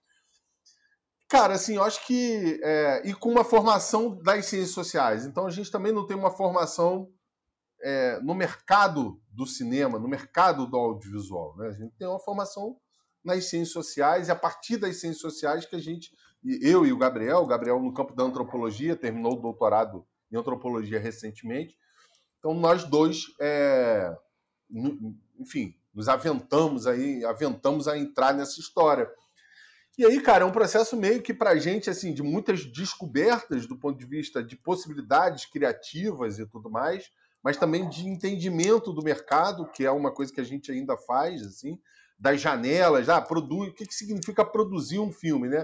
Cara, assim, eu acho que. É, e com uma formação das ciências sociais. Então, a gente também não tem uma formação é, no mercado do cinema, no mercado do audiovisual. Né? A gente tem uma formação nas ciências sociais, e a partir das ciências sociais que a gente, eu e o Gabriel, o Gabriel no campo da antropologia, terminou o doutorado em antropologia recentemente, então nós dois, é, enfim, nos aventamos aí, aventamos a entrar nessa história. E aí, cara, é um processo meio que pra gente, assim, de muitas descobertas do ponto de vista de possibilidades criativas e tudo mais, mas também de entendimento do mercado, que é uma coisa que a gente ainda faz, assim, das janelas, ah, produz, o que, que significa produzir um filme, né?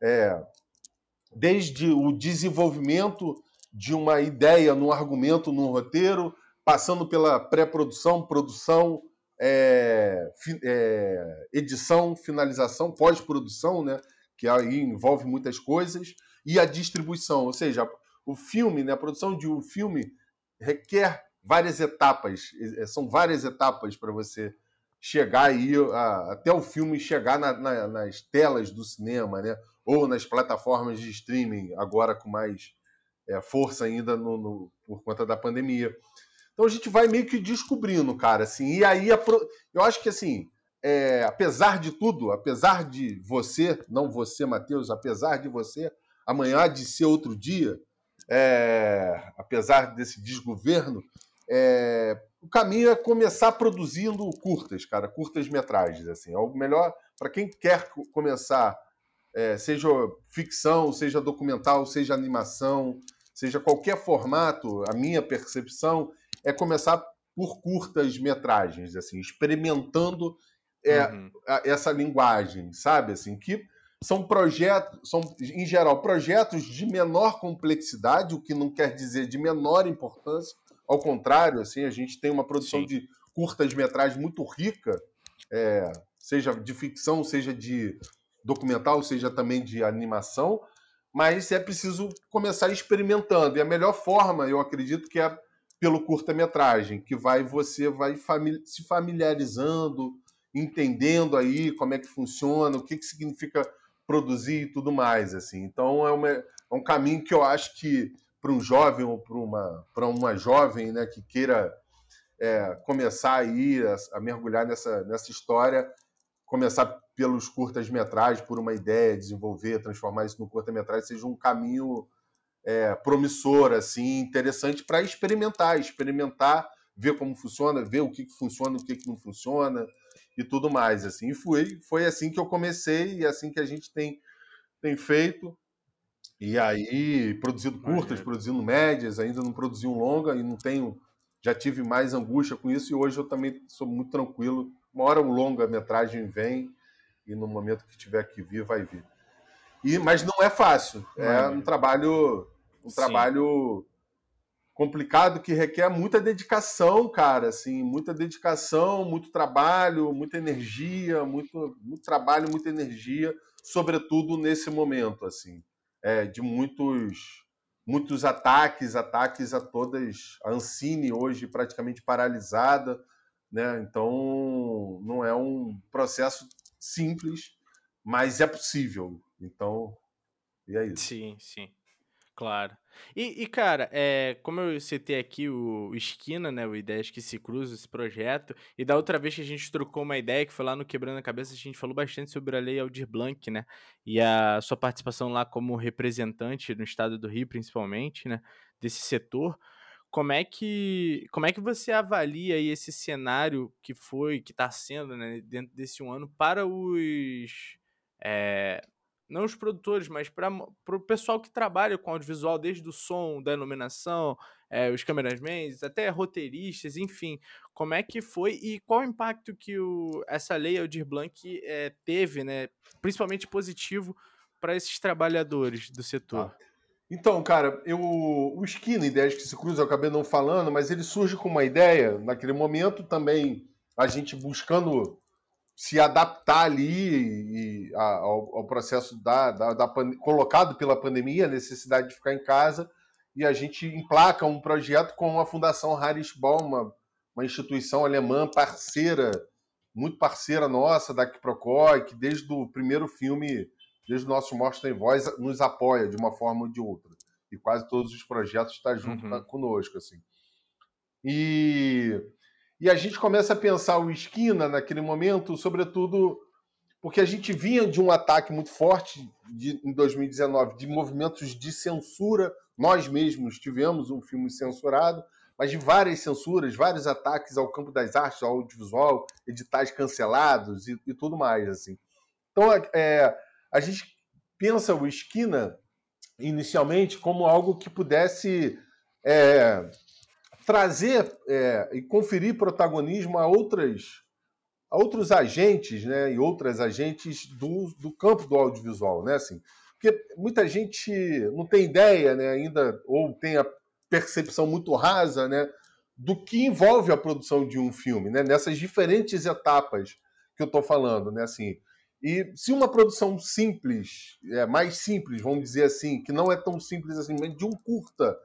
É, desde o desenvolvimento de uma ideia num argumento, num roteiro, passando pela pré-produção, produção, é, é, edição, finalização, pós-produção, né? Que aí envolve muitas coisas, e a distribuição, ou seja, o filme, né, a produção de um filme requer várias etapas, é, são várias etapas para você chegar aí a, até o filme chegar na, na, nas telas do cinema, né? Ou nas plataformas de streaming, agora com mais é, força ainda no, no, por conta da pandemia. Então a gente vai meio que descobrindo, cara, assim. E aí pro... eu acho que assim, é, apesar de tudo, apesar de você, não você, Matheus, apesar de você, amanhã de ser outro dia, é, apesar desse desgoverno, é, o caminho é começar produzindo curtas, cara, curtas metragens, assim. É o melhor para quem quer começar, é, seja ficção, seja documental, seja animação, seja qualquer formato. A minha percepção é começar por curtas metragens, assim, experimentando é, uhum. essa linguagem, sabe, assim, que são projetos, são em geral projetos de menor complexidade, o que não quer dizer de menor importância ao contrário, assim, a gente tem uma produção Sim. de curtas-metragens muito rica, é, seja de ficção, seja de documental, seja também de animação, mas é preciso começar experimentando. E a melhor forma, eu acredito, que é pelo curta-metragem, que vai você vai famili se familiarizando, entendendo aí como é que funciona, o que, que significa produzir e tudo mais. assim. Então é, uma, é um caminho que eu acho que para um jovem ou para uma, uma jovem né, que queira é, começar aí a, a, mergulhar nessa, nessa história, começar pelos curtas-metragens, por uma ideia, desenvolver, transformar isso no curta-metragem, seja um caminho é, promissor, assim, interessante para experimentar, experimentar, ver como funciona, ver o que, que funciona, o que, que não funciona e tudo mais. assim. E foi, foi assim que eu comecei e assim que a gente tem, tem feito. E aí, produzindo curtas, produzindo médias, ainda não produzi um longa e não tenho. Já tive mais angústia com isso e hoje eu também sou muito tranquilo. Uma hora um longa-metragem vem e no momento que tiver que vir, vai vir. E, mas não é fácil. É um trabalho, um Sim. trabalho complicado que requer muita dedicação, cara, assim, muita dedicação, muito trabalho, muita energia, muito, muito trabalho, muita energia, sobretudo nesse momento, assim é, de muitos muitos ataques, ataques a todas. A Ancine hoje praticamente paralisada, né? Então não é um processo simples, mas é possível. Então, e é isso. Sim, sim. Claro. E, e, cara, é, como eu citei aqui o, Esquina, né, o Ideias que se Cruzam, esse projeto, e da outra vez que a gente trocou uma ideia, que foi lá no Quebrando a Cabeça, a gente falou bastante sobre a Lei Aldir Blanc, né, e a sua participação lá como representante no estado do Rio, principalmente, né, desse setor. Como é que, como é que você avalia aí esse cenário que foi, que está sendo, né, dentro desse um ano para os... É, não os produtores, mas para o pessoal que trabalha com audiovisual, desde o som, da iluminação, é, os cameramen, até roteiristas, enfim, como é que foi e qual o impacto que o, essa lei Aldir Blanc é, teve, né, principalmente positivo para esses trabalhadores do setor? Ah. Então, cara, eu, o Esquina, Ideias que se cruzam, eu acabei não falando, mas ele surge com uma ideia, naquele momento também, a gente buscando se adaptar ali e, a, ao, ao, processo da, da, da colocado pela pandemia, a necessidade de ficar em casa, e a gente emplaca um projeto com a Fundação Harris Baum, uma, uma instituição alemã parceira, muito parceira nossa da Kiprocoi, que desde o primeiro filme, desde o nosso Mostra em Voz, nos apoia de uma forma ou de outra. E quase todos os projetos estão junto uhum. conosco. Assim. E e a gente começa a pensar o Esquina naquele momento, sobretudo porque a gente vinha de um ataque muito forte de, em 2019 de movimentos de censura. Nós mesmos tivemos um filme censurado, mas de várias censuras, vários ataques ao campo das artes, ao audiovisual, editais cancelados e, e tudo mais. assim. Então, é, a gente pensa o Esquina inicialmente como algo que pudesse é, trazer é, e conferir protagonismo a outras a outros agentes, né, e outras agentes do, do campo do audiovisual, né, assim, porque muita gente não tem ideia, né, ainda ou tem a percepção muito rasa, né, do que envolve a produção de um filme, né, nessas diferentes etapas que eu estou falando, né, assim. E se uma produção simples, é, mais simples, vamos dizer assim, que não é tão simples assim, mas de um curta,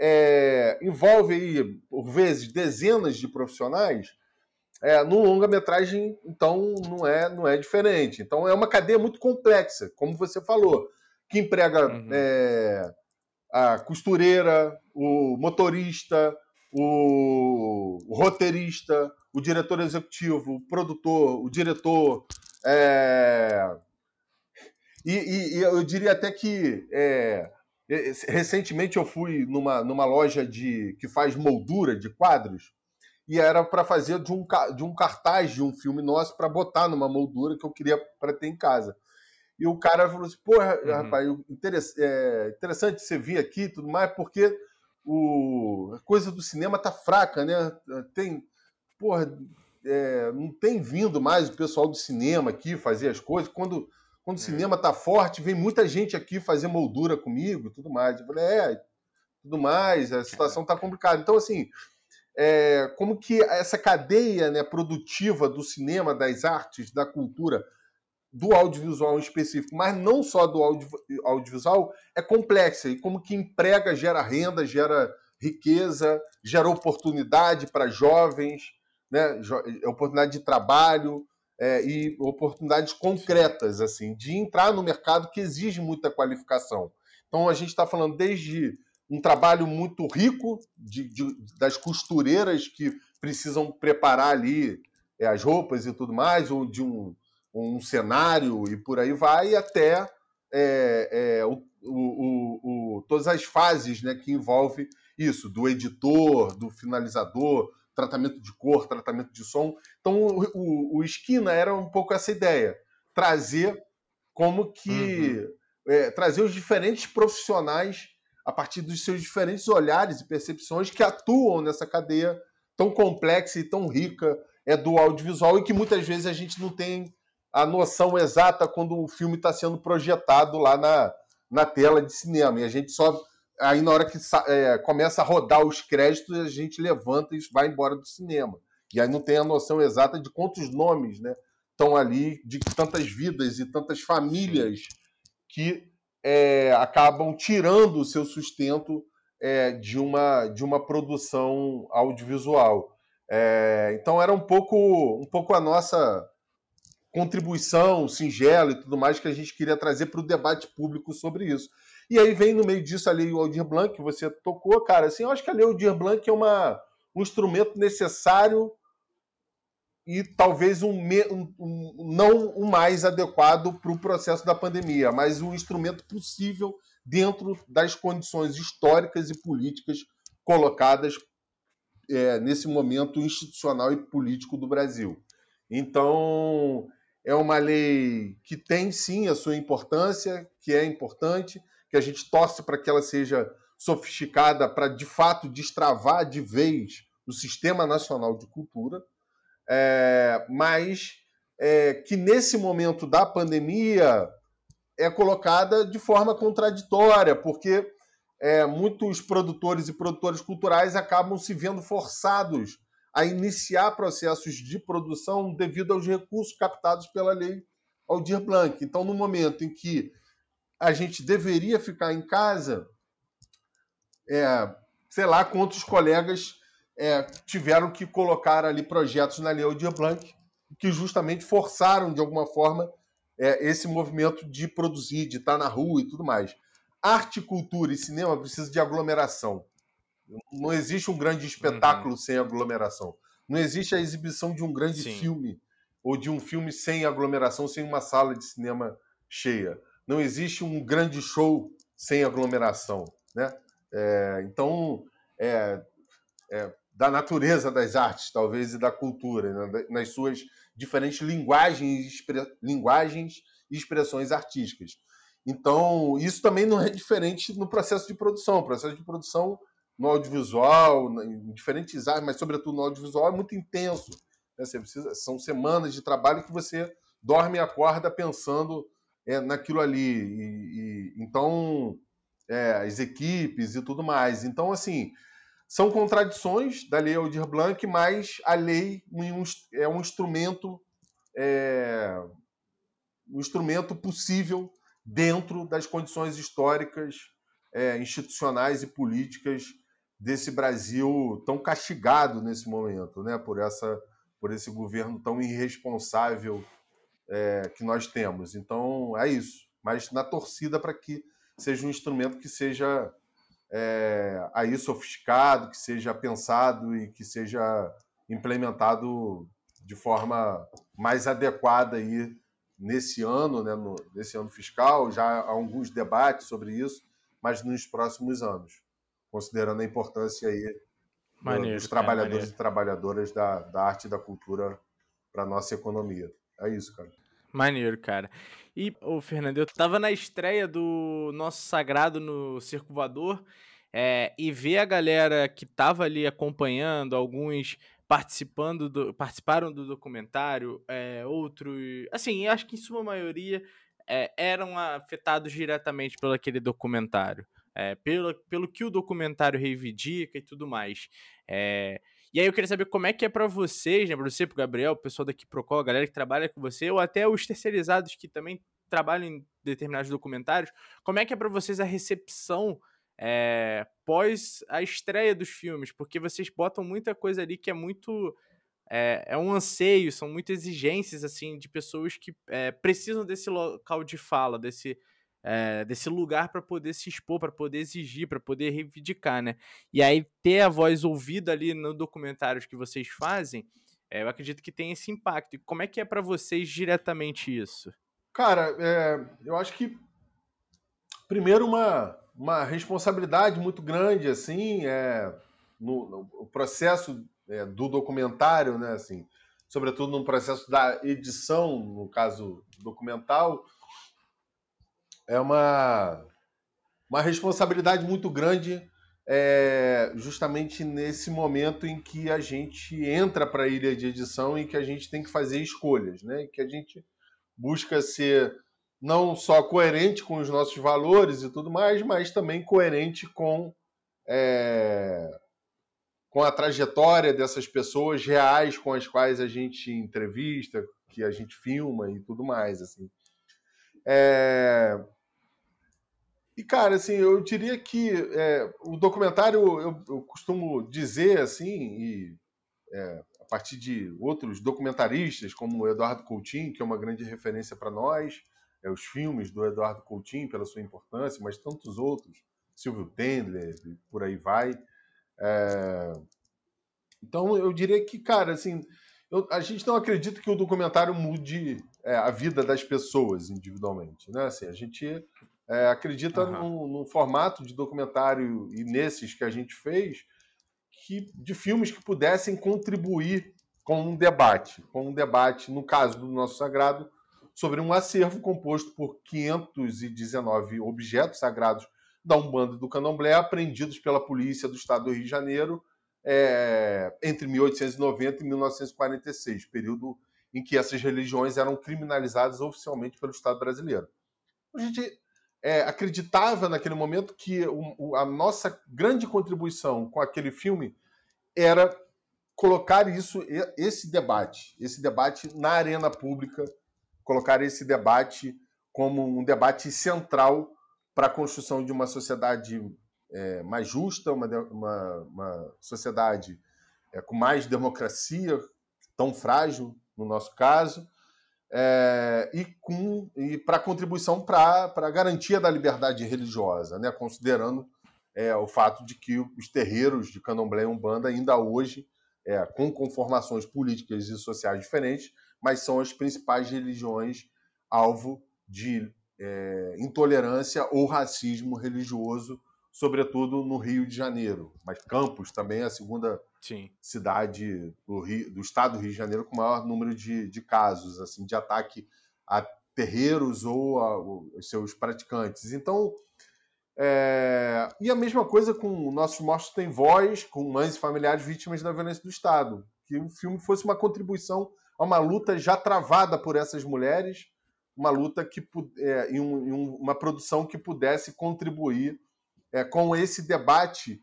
é, envolve aí, por vezes, dezenas de profissionais, é, no longa-metragem, então, não é, não é diferente. Então, é uma cadeia muito complexa, como você falou, que emprega uhum. é, a costureira, o motorista, o, o, roteirista, o diretor executivo, o produtor, o diretor. É... E, e, e, eu diria até que é, Recentemente eu fui numa, numa loja de que faz moldura de quadros e era para fazer de um, de um cartaz de um filme nosso para botar numa moldura que eu queria para ter em casa. E o cara falou assim: porra, uhum. rapaz, interessante, é, interessante você vir aqui e tudo mais, porque o, a coisa do cinema tá fraca, né? Tem, porra, é, não tem vindo mais o pessoal do cinema aqui fazer as coisas. Quando quando o cinema tá forte, vem muita gente aqui fazer moldura comigo tudo mais. Eu falei, é, tudo mais, a situação tá complicada. Então, assim, é, como que essa cadeia né, produtiva do cinema, das artes, da cultura, do audiovisual em específico, mas não só do audio, audiovisual, é complexa e como que emprega, gera renda, gera riqueza, gera oportunidade para jovens, né, oportunidade de trabalho é, e oportunidades concretas assim de entrar no mercado que exige muita qualificação. Então a gente está falando desde um trabalho muito rico de, de, das costureiras que precisam preparar ali é, as roupas e tudo mais, ou de um, um cenário e por aí vai, até é, é, o, o, o, todas as fases né, que envolve isso, do editor, do finalizador, tratamento de cor, tratamento de som. Então, o, o, Esquina era um pouco essa ideia, trazer como que... Uhum. É, trazer os diferentes profissionais a partir dos seus diferentes olhares e percepções que atuam nessa cadeia tão complexa e tão rica é do audiovisual e que muitas vezes a gente não tem a noção exata quando o filme está sendo projetado lá na, na tela de cinema. E a gente só. Aí, na hora que é, começa a rodar os créditos, a gente levanta e vai embora do cinema. E aí não tem a noção exata de quantos nomes né, estão ali, de tantas vidas e tantas famílias que é, acabam tirando o seu sustento é, de, uma, de uma produção audiovisual. É, então era um pouco, um pouco a nossa contribuição singela e tudo mais que a gente queria trazer para o debate público sobre isso. E aí vem no meio disso a Lei Aldir Blanc, que você tocou, cara. Assim, eu acho que a Lei Aldir Blanc é uma, um instrumento necessário e talvez um, um, um não o mais adequado para o processo da pandemia, mas um instrumento possível dentro das condições históricas e políticas colocadas é, nesse momento institucional e político do Brasil. Então, é uma lei que tem sim a sua importância, que é importante, que a gente torce para que ela seja sofisticada para de fato destravar de vez o Sistema Nacional de Cultura, é, mas é, que nesse momento da pandemia é colocada de forma contraditória, porque é, muitos produtores e produtoras culturais acabam se vendo forçados a iniciar processos de produção devido aos recursos captados pela lei Aldir Blanc. Então, no momento em que a gente deveria ficar em casa, é, sei lá quantos colegas é, tiveram que colocar ali projetos na lei Aldir Blanc que justamente forçaram, de alguma forma, é, esse movimento de produzir, de estar na rua e tudo mais. Arte, cultura e cinema precisam de aglomeração. Não existe um grande espetáculo uhum. sem aglomeração. Não existe a exibição de um grande Sim. filme ou de um filme sem aglomeração, sem uma sala de cinema cheia. Não existe um grande show sem aglomeração, né? É, então, é, é, da natureza das artes, talvez, e da cultura, né? nas suas diferentes linguagens, expre... linguagens e expressões artísticas. Então, isso também não é diferente no processo de produção. O processo de produção no audiovisual, em diferentes áreas, mas sobretudo no audiovisual, é muito intenso. Né? Você precisa, são semanas de trabalho que você dorme e acorda pensando é, naquilo ali. E, e então, é, as equipes e tudo mais. Então, assim, são contradições da lei Aldir Blanc, mas a lei é um instrumento, é, um instrumento possível dentro das condições históricas, é, institucionais e políticas desse Brasil tão castigado nesse momento, né, por essa por esse governo tão irresponsável é, que nós temos. Então é isso, mas na torcida para que seja um instrumento que seja é, aí sofisticado, que seja pensado e que seja implementado de forma mais adequada aí nesse ano, né, no, nesse ano fiscal. Já há alguns debates sobre isso, mas nos próximos anos considerando a importância aí maneiro, dos trabalhadores e trabalhadoras da, da arte e da cultura para nossa economia. É isso, cara. Maneiro, cara. E, ô, Fernando, eu tava na estreia do nosso Sagrado no Circo Voador é, e ver a galera que tava ali acompanhando, alguns participando do, participaram do documentário, é, outros. Assim, acho que em sua maioria é, eram afetados diretamente pelo aquele documentário é, pelo, pelo que o documentário reivindica e tudo mais. É, E aí eu queria saber como é que é para vocês, né, para você, pro Gabriel, o pessoal daqui Procol, a galera que trabalha com você, ou até os terceirizados que também trabalham em determinados documentários, como é que é para vocês a recepção é, pós a estreia dos filmes? Porque vocês botam muita coisa ali que é muito é, é, um anseio, são muitas exigências assim de pessoas que é, precisam desse local de fala, desse é, desse lugar para poder se expor, para poder exigir, para poder reivindicar, né? E aí ter a voz ouvida ali no documentários que vocês fazem, é, eu acredito que tem esse impacto. E como é que é para vocês diretamente isso? Cara, é, eu acho que primeiro uma, uma responsabilidade muito grande assim, é, no, no processo do documentário, né? Assim, sobretudo no processo da edição, no caso documental é uma, uma responsabilidade muito grande é, justamente nesse momento em que a gente entra para a ilha de edição e que a gente tem que fazer escolhas, né? E que a gente busca ser não só coerente com os nossos valores e tudo mais, mas também coerente com é, com a trajetória dessas pessoas reais com as quais a gente entrevista, que a gente filma e tudo mais, assim. É, e, cara, assim, eu diria que é, o documentário, eu, eu, costumo dizer, assim, e é, a partir de outros documentaristas, como o Eduardo Coutinho, que é uma grande referência para nós, é, os filmes do Eduardo Coutinho, pela sua importância, mas tantos outros, Silvio Tendler, por aí vai. É, então, eu diria que, cara, assim, eu, a gente não acredita que o documentário mude é, a vida das pessoas individualmente, né? Assim, a gente é, acredita uhum. num, num, formato de documentário e nesses que a gente fez, que, de filmes que pudessem contribuir com um debate, com um debate, no caso do nosso sagrado, sobre um acervo composto por 519 objetos sagrados da Umbanda e do Candomblé apreendidos pela polícia do Estado do Rio de Janeiro é, entre 1890 e 1946, período em que essas religiões eram criminalizadas oficialmente pelo Estado brasileiro. A gente é, acreditava naquele momento que o, o, a nossa grande contribuição com aquele filme era colocar isso, esse debate, esse debate na arena pública, colocar esse debate como um debate central para a construção de uma sociedade é, mais justa, uma, uma, uma sociedade é, com mais democracia, tão frágil no nosso caso, é, e, e para contribuição para a garantia da liberdade religiosa, né? considerando é, o fato de que os terreiros de Candomblé e Umbanda ainda hoje, é, com conformações políticas e sociais diferentes, mas são as principais religiões alvo de é, intolerância ou racismo religioso, sobretudo no Rio de Janeiro. Mas Campos também é a segunda Sim. cidade do, Rio, do estado do Rio de Janeiro com o maior número de, de casos assim de ataque a terreiros ou a, os seus praticantes. Então, é... e a mesma coisa com Nossos Mortos Têm Voz, com mães e familiares vítimas da violência do Estado. Que o filme fosse uma contribuição a uma luta já travada por essas mulheres, uma luta que é, em, um, em uma produção que pudesse contribuir é, com esse debate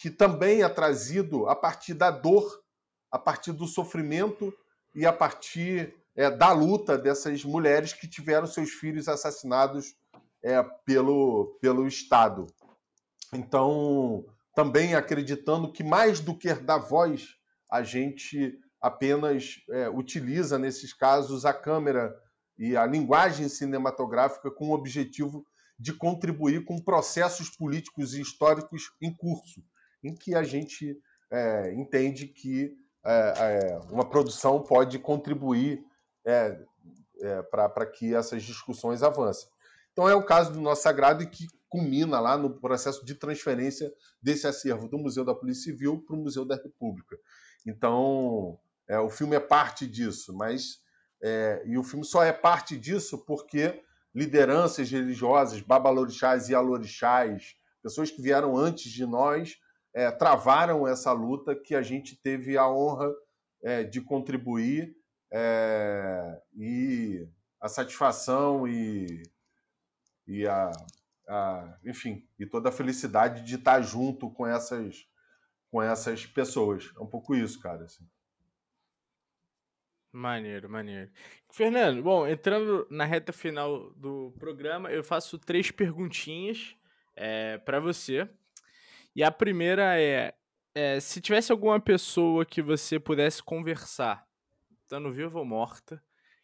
que também é trazido a partir da dor, a partir do sofrimento e a partir é, da luta dessas mulheres que tiveram seus filhos assassinados é, pelo, pelo Estado. Então, também acreditando que mais do que dar voz, a gente apenas é, utiliza nesses casos a câmera e a linguagem cinematográfica com o objetivo de contribuir com processos políticos e históricos em curso em que a gente é, entende que é, é, uma produção pode contribuir é, é, para que essas discussões avancem. Então é o caso do nosso sagrado e que culmina lá no processo de transferência desse acervo do Museu da Polícia Civil para o Museu da República. Então é, o filme é parte disso, mas e o filme só é parte disso porque lideranças religiosas, babalorixás e alorixás, pessoas que vieram antes de nós, é, travaram essa luta que a gente teve a honra é, de contribuir é, e a satisfação e, e a, a, enfim e toda a felicidade de estar junto com essas com essas pessoas. É um pouco isso, cara. Assim. Maneiro, maneiro. Fernando, bom, entrando na reta final do programa, eu faço três perguntinhas é, para você. E a primeira é, é, se tivesse alguma pessoa que você pudesse conversar, estando viva ou morta,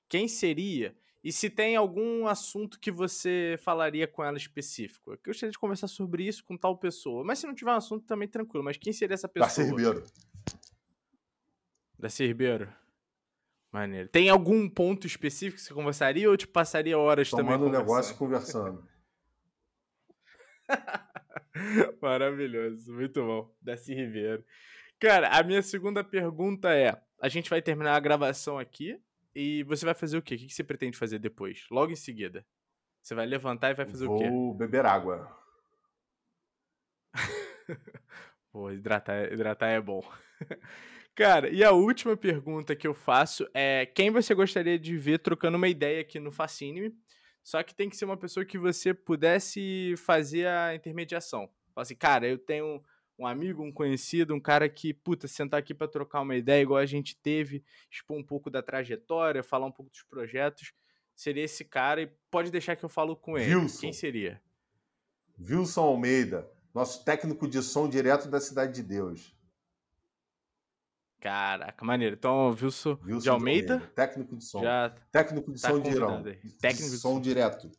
quem seria? E se tem algum assunto que você falaria com ela específico? Eu gostaria de conversar sobre isso com tal pessoa. Mas se não tiver um assunto, também tranquilo. Mas quem seria essa pessoa? Darcy Ribeiro. Darcy Ribeiro. Maneiro. Tem algum ponto específico que você conversaria ou te passaria horas Tomando também conversando? um negócio conversando. Maravilhoso, muito bom. Darcy Ribeiro. Cara, a minha segunda pergunta é: a gente vai terminar a gravação aqui e você vai fazer o quê? O que você pretende fazer depois? Logo em seguida. Você vai levantar e vai fazer Vou o quê? Vou beber água. Pô, hidratar, hidratar é bom. Cara, e a última pergunta que eu faço é: quem você gostaria de ver trocando uma ideia aqui no Fascine? Só que tem que ser uma pessoa que você pudesse fazer a intermediação. Fala assim, cara, eu tenho um amigo, um conhecido, um cara que, puta, sentar aqui para trocar uma ideia igual a gente teve, expor um pouco da trajetória, falar um pouco dos projetos. Seria esse cara e pode deixar que eu falo com ele. Wilson. Quem seria? Wilson Almeida, nosso técnico de som direto da Cidade de Deus. Caraca, maneiro. Então, Wilson, Wilson de, Almeida, de técnico de som. Já técnico de tá som de Técnico de som direto.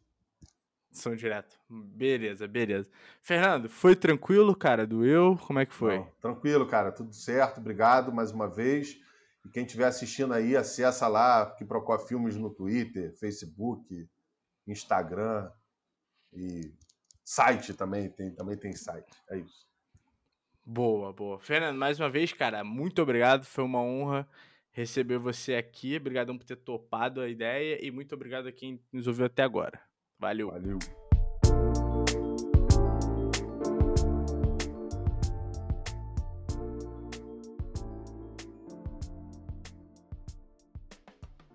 Som direto. Beleza, beleza. Fernando, foi tranquilo, cara? Doeu? Como é que foi? Não, tranquilo, cara. Tudo certo. Obrigado mais uma vez. E quem estiver assistindo aí, acessa lá que Procó Filmes no Twitter, Facebook, Instagram e site também. Tem, também tem site. É isso. Boa, boa. Fernando, mais uma vez, cara, muito obrigado. Foi uma honra receber você aqui. Obrigado por ter topado a ideia e muito obrigado a quem nos ouviu até agora. Valeu. Valeu.